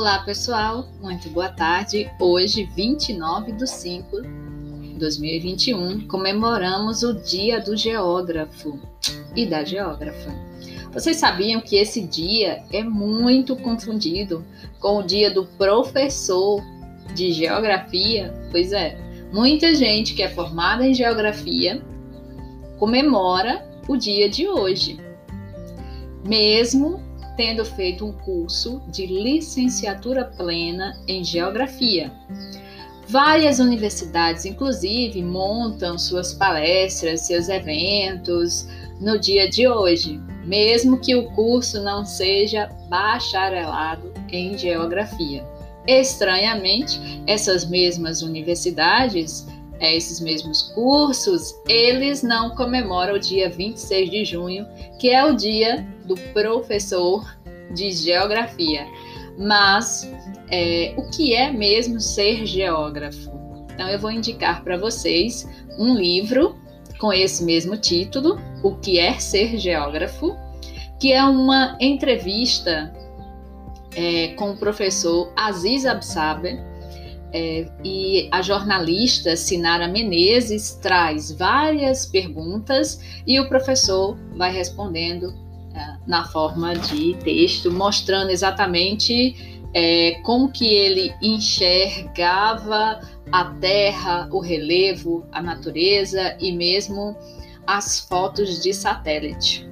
Olá pessoal, muito boa tarde. Hoje, 29 de 5 de 2021, comemoramos o Dia do Geógrafo e da Geógrafa. Vocês sabiam que esse dia é muito confundido com o dia do professor de geografia? Pois é, muita gente que é formada em geografia comemora o dia de hoje, mesmo tendo feito um curso de licenciatura plena em geografia. Várias universidades, inclusive, montam suas palestras, seus eventos no dia de hoje, mesmo que o curso não seja bacharelado em geografia. Estranhamente, essas mesmas universidades, é, esses mesmos cursos, eles não comemoram o dia 26 de junho, que é o dia do professor de geografia. Mas é, o que é mesmo ser geógrafo? Então, eu vou indicar para vocês um livro com esse mesmo título, O que é ser geógrafo, que é uma entrevista é, com o professor Aziz Absaber. É, e a jornalista Sinara Menezes traz várias perguntas e o professor vai respondendo na forma de texto, mostrando exatamente é, como que ele enxergava a terra, o relevo, a natureza e mesmo as fotos de satélite.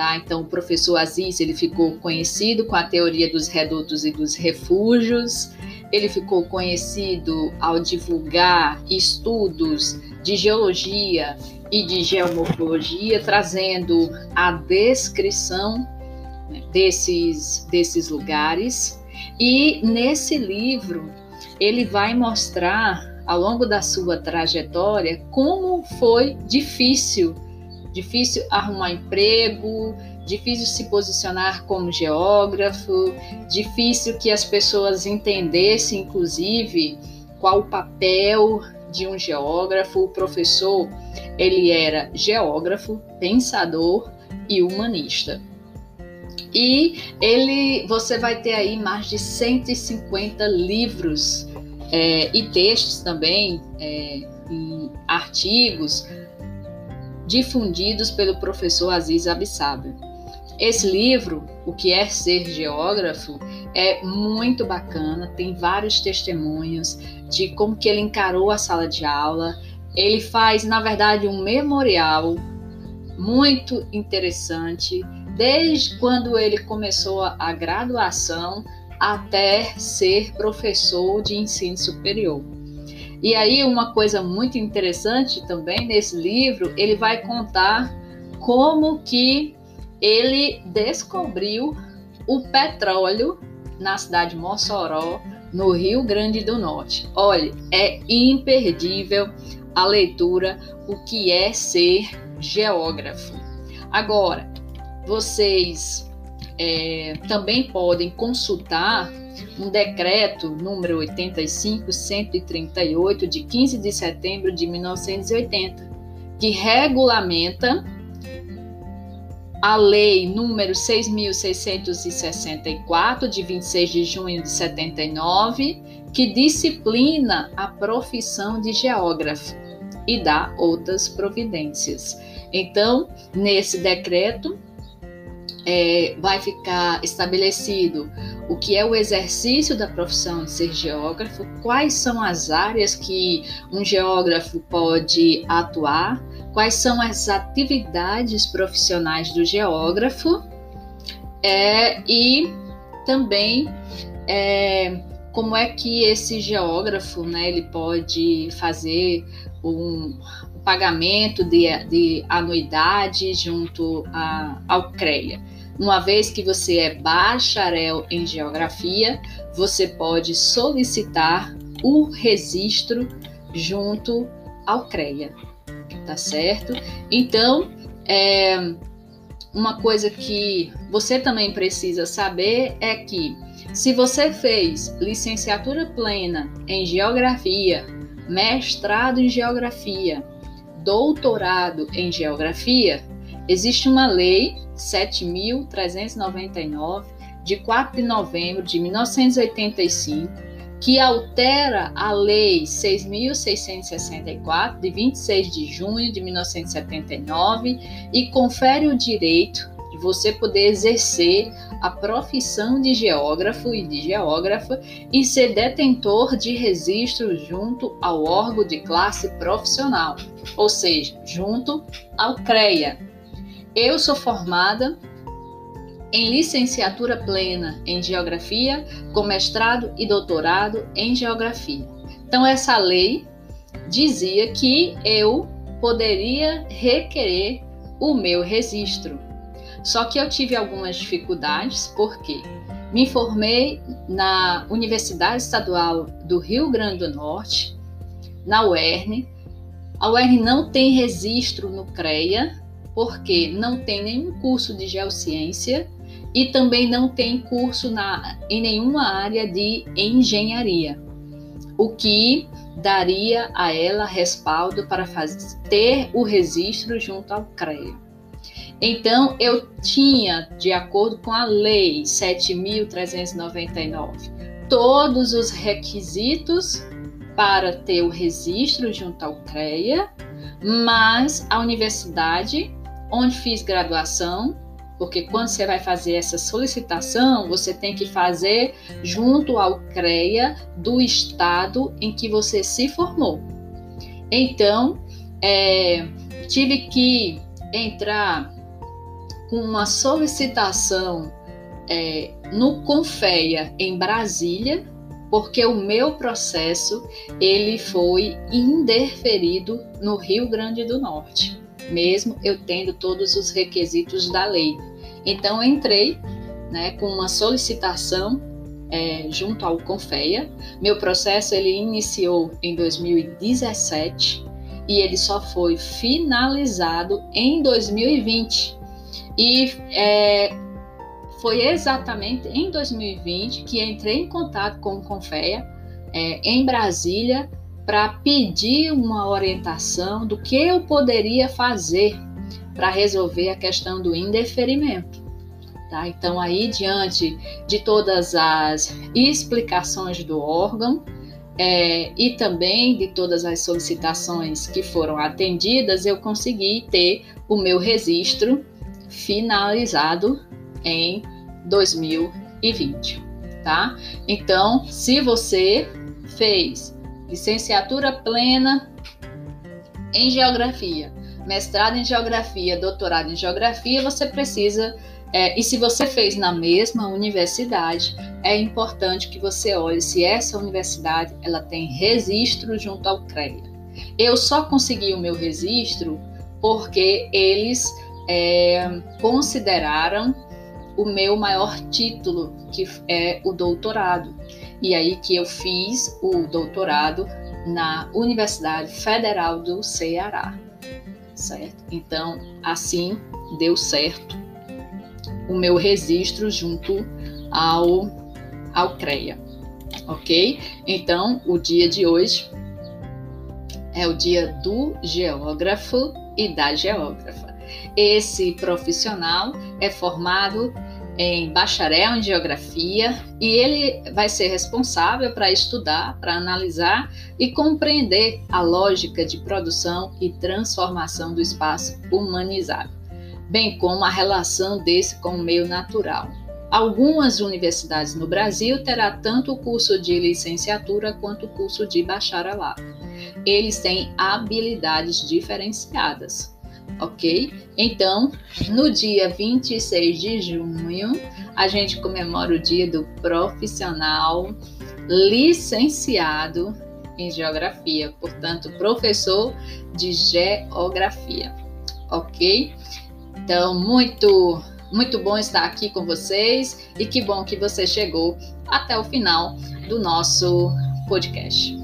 Tá? Então, o professor Aziz ele ficou conhecido com a teoria dos redutos e dos refúgios. Ele ficou conhecido ao divulgar estudos de geologia e de geomorfologia, trazendo a descrição né, desses, desses lugares. E nesse livro, ele vai mostrar, ao longo da sua trajetória, como foi difícil difícil arrumar emprego, difícil se posicionar como geógrafo, difícil que as pessoas entendessem, inclusive, qual o papel de um geógrafo. O professor, ele era geógrafo, pensador e humanista. E ele, você vai ter aí mais de 150 livros é, e textos também, é, artigos difundidos pelo professor Aziz Abissab. Esse livro, O que é ser geógrafo, é muito bacana, tem vários testemunhos de como que ele encarou a sala de aula. Ele faz, na verdade, um memorial muito interessante, desde quando ele começou a graduação até ser professor de ensino superior. E aí, uma coisa muito interessante também nesse livro, ele vai contar como que ele descobriu o petróleo na cidade de Mossoró, no Rio Grande do Norte. Olha, é imperdível a leitura o que é ser geógrafo. Agora, vocês é, também podem consultar um decreto número 85-138 de 15 de setembro de 1980, que regulamenta a lei número 6664 de 26 de junho de 79, que disciplina a profissão de geógrafo e dá outras providências. Então, nesse decreto, é, vai ficar estabelecido o que é o exercício da profissão de ser geógrafo, quais são as áreas que um geógrafo pode atuar, quais são as atividades profissionais do geógrafo é, e também é, como é que esse geógrafo né, ele pode fazer um, pagamento de, de anuidade junto a, ao CREA. Uma vez que você é bacharel em geografia, você pode solicitar o registro junto ao CREA, tá certo? Então, é, uma coisa que você também precisa saber é que se você fez licenciatura plena em geografia, mestrado em geografia, doutorado em geografia, existe uma lei 7.399 de 4 de novembro de 1985, que altera a Lei 6.664, de 26 de junho de 1979, e confere o direito você poder exercer a profissão de geógrafo e de geógrafa e ser detentor de registro junto ao órgão de classe profissional, ou seja, junto ao CREA. Eu sou formada em licenciatura plena em geografia, com mestrado e doutorado em geografia. Então, essa lei dizia que eu poderia requerer o meu registro. Só que eu tive algumas dificuldades, porque me formei na Universidade Estadual do Rio Grande do Norte, na UERN. A UERN não tem registro no CREA, porque não tem nenhum curso de geociência e também não tem curso na, em nenhuma área de engenharia, o que daria a ela respaldo para ter o registro junto ao CREA. Então, eu tinha, de acordo com a Lei 7.399, todos os requisitos para ter o registro junto ao CREA, mas a universidade onde fiz graduação porque quando você vai fazer essa solicitação, você tem que fazer junto ao CREA do estado em que você se formou. Então, é, tive que entrar com uma solicitação é, no Confeia em Brasília, porque o meu processo ele foi indeferido no Rio Grande do Norte, mesmo eu tendo todos os requisitos da lei. Então entrei né, com uma solicitação é, junto ao Confeia. Meu processo ele iniciou em 2017 e ele só foi finalizado em 2020. E é, foi exatamente em 2020 que entrei em contato com o Confeia é, em Brasília para pedir uma orientação do que eu poderia fazer para resolver a questão do indeferimento. Tá? Então, aí, diante de todas as explicações do órgão é, e também de todas as solicitações que foram atendidas, eu consegui ter o meu registro finalizado em 2020. Tá? Então, se você fez licenciatura plena em geografia mestrado em geografia, doutorado em geografia, você precisa. É, e se você fez na mesma universidade, é importante que você olhe se essa universidade ela tem registro junto ao CREA. Eu só consegui o meu registro porque eles é, consideraram o meu maior título, que é o doutorado. E aí que eu fiz o doutorado na Universidade Federal do Ceará certo? Então, assim deu certo o meu registro junto ao, ao CREA, ok? Então, o dia de hoje é o dia do geógrafo e da geógrafa. Esse profissional é formado em bacharel em geografia e ele vai ser responsável para estudar, para analisar e compreender a lógica de produção e transformação do espaço humanizado, bem como a relação desse com o meio natural. Algumas universidades no Brasil terá tanto o curso de licenciatura quanto o curso de bacharelado. Eles têm habilidades diferenciadas ok? Então, no dia 26 de junho, a gente comemora o dia do profissional licenciado em geografia, portanto, professor de geografia, ok? Então, muito, muito bom estar aqui com vocês e que bom que você chegou até o final do nosso podcast.